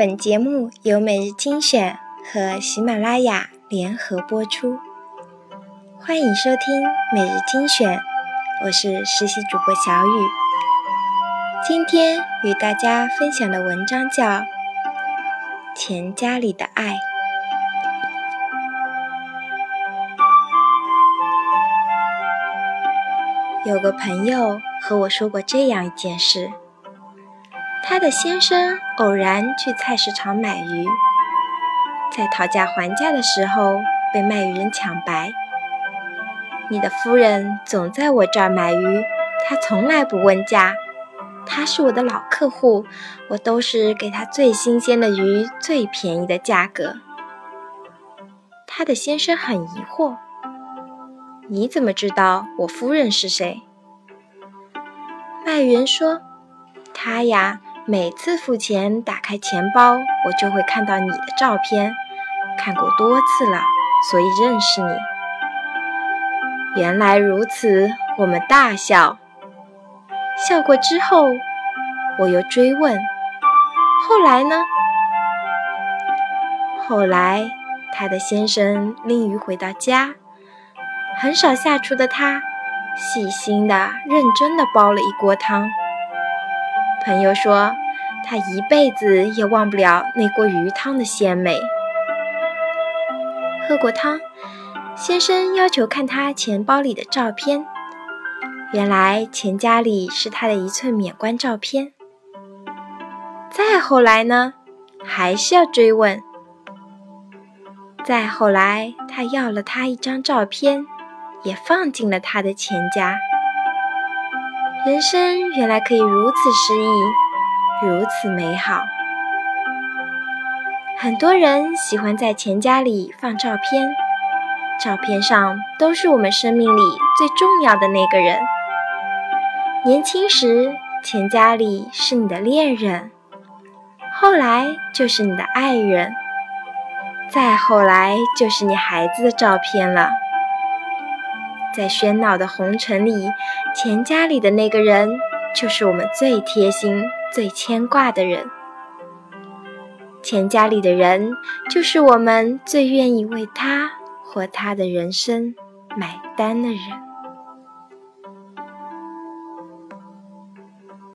本节目由每日精选和喜马拉雅联合播出，欢迎收听每日精选，我是实习主播小雨。今天与大家分享的文章叫《钱家里的爱》。有个朋友和我说过这样一件事。他的先生偶然去菜市场买鱼，在讨价还价的时候被卖鱼人抢白。你的夫人总在我这儿买鱼，她从来不问价。她是我的老客户，我都是给她最新鲜的鱼，最便宜的价格。他的先生很疑惑：“你怎么知道我夫人是谁？”卖鱼人说：“他呀。”每次付钱，打开钱包，我就会看到你的照片，看过多次了，所以认识你。原来如此，我们大笑。笑过之后，我又追问：后来呢？后来，他的先生拎鱼回到家，很少下厨的他，细心的、认真的煲了一锅汤。朋友说，他一辈子也忘不了那锅鱼汤的鲜美。喝过汤，先生要求看他钱包里的照片。原来钱家里是他的一寸免冠照片。再后来呢，还是要追问。再后来，他要了他一张照片，也放进了他的钱夹。人生原来可以如此诗意，如此美好。很多人喜欢在钱夹里放照片，照片上都是我们生命里最重要的那个人。年轻时，钱夹里是你的恋人，后来就是你的爱人，再后来就是你孩子的照片了。在喧闹的红尘里，钱家里的那个人，就是我们最贴心、最牵挂的人。钱家里的人，就是我们最愿意为他或他的人生买单的人。